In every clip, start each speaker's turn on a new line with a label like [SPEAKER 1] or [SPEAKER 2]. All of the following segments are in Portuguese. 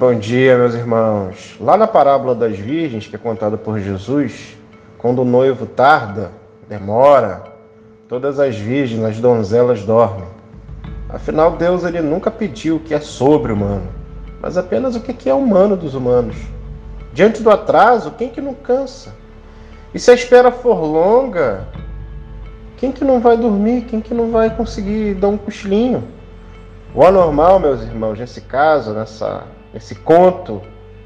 [SPEAKER 1] Bom dia, meus irmãos. Lá na parábola das virgens, que é contada por Jesus, quando o noivo tarda, demora, todas as virgens, as donzelas dormem. Afinal, Deus ele nunca pediu o que é sobre-humano, mas apenas o que é humano dos humanos. Diante do atraso, quem que não cansa? E se a espera for longa, quem que não vai dormir? Quem que não vai conseguir dar um cochilinho? O anormal, meus irmãos, nesse caso, nessa, nesse conto,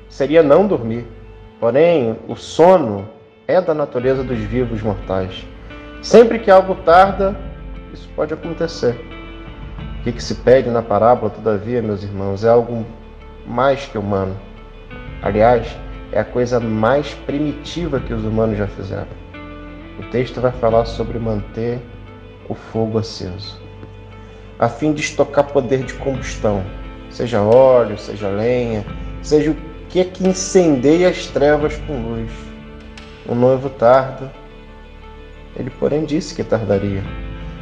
[SPEAKER 1] seria não dormir. Porém, o sono é da natureza dos vivos mortais. Sempre que algo tarda, isso pode acontecer. O que, que se pede na parábola, todavia, meus irmãos, é algo mais que humano. Aliás, é a coisa mais primitiva que os humanos já fizeram. O texto vai falar sobre manter o fogo aceso a fim de estocar poder de combustão, seja óleo, seja lenha, seja o que é que incendeia as trevas com luz. O noivo tarda, ele porém disse que tardaria.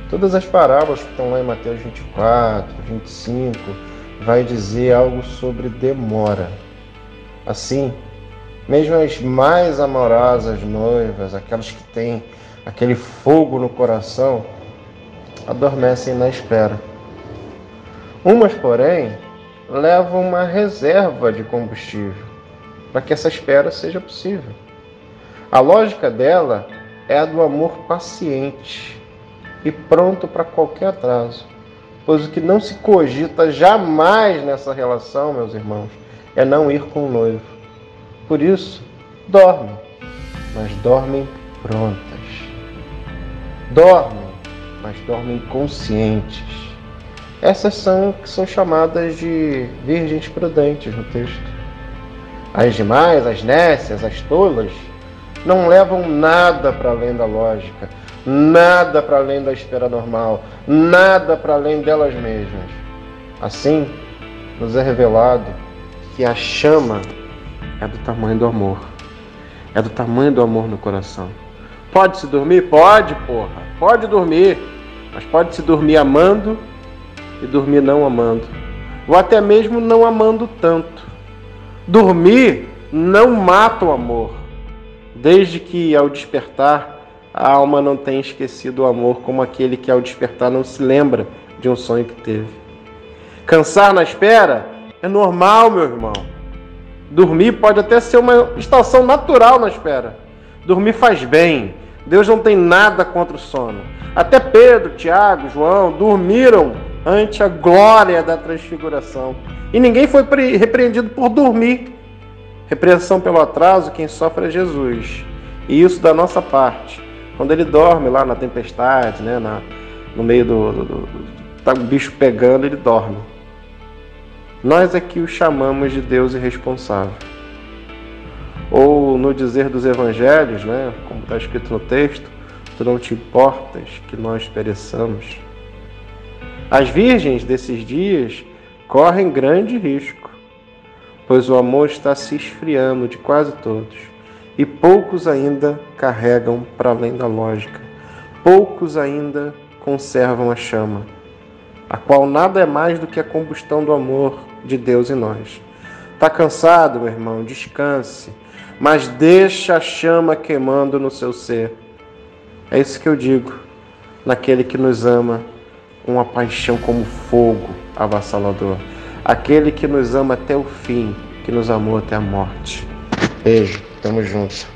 [SPEAKER 1] Todas as parábolas que estão lá em Mateus 24, 25, vai dizer algo sobre demora. Assim, mesmo as mais amorosas noivas, aquelas que têm aquele fogo no coração, adormecem na espera. Umas, porém, levam uma reserva de combustível para que essa espera seja possível. A lógica dela é a do amor paciente e pronto para qualquer atraso, pois o que não se cogita jamais nessa relação, meus irmãos, é não ir com o noivo. Por isso, dormem, mas dormem prontas. Dormem mas dormem conscientes. Essas são que são chamadas de virgens prudentes no texto. As demais, as nécias, as tolas, não levam nada para além da lógica, nada para além da espera normal, nada para além delas mesmas. Assim, nos é revelado que a chama é do tamanho do amor, é do tamanho do amor no coração. Pode se dormir? Pode, porra. Pode dormir. Mas pode se dormir amando e dormir não amando. Ou até mesmo não amando tanto. Dormir não mata o amor, desde que ao despertar a alma não tenha esquecido o amor, como aquele que ao despertar não se lembra de um sonho que teve. Cansar na espera é normal, meu irmão. Dormir pode até ser uma estação natural na espera. Dormir faz bem. Deus não tem nada contra o sono. Até Pedro, Tiago, João dormiram ante a glória da transfiguração. E ninguém foi repreendido por dormir. Repreensão pelo atraso, quem sofre é Jesus. E isso da nossa parte. Quando ele dorme lá na tempestade, né, na, no meio do, do, do, Tá o bicho pegando, ele dorme. Nós aqui o chamamos de Deus irresponsável. Ou no dizer dos evangelhos, né, como está escrito no texto, tu não te importas que nós pereçamos. As virgens desses dias correm grande risco, pois o amor está se esfriando de quase todos, e poucos ainda carregam para além da lógica, poucos ainda conservam a chama, a qual nada é mais do que a combustão do amor de Deus em nós. Está cansado, meu irmão? Descanse, mas deixa a chama queimando no seu ser é isso que eu digo naquele que nos ama, uma paixão como fogo avassalador. Aquele que nos ama até o fim, que nos amou até a morte. Beijo, tamo junto.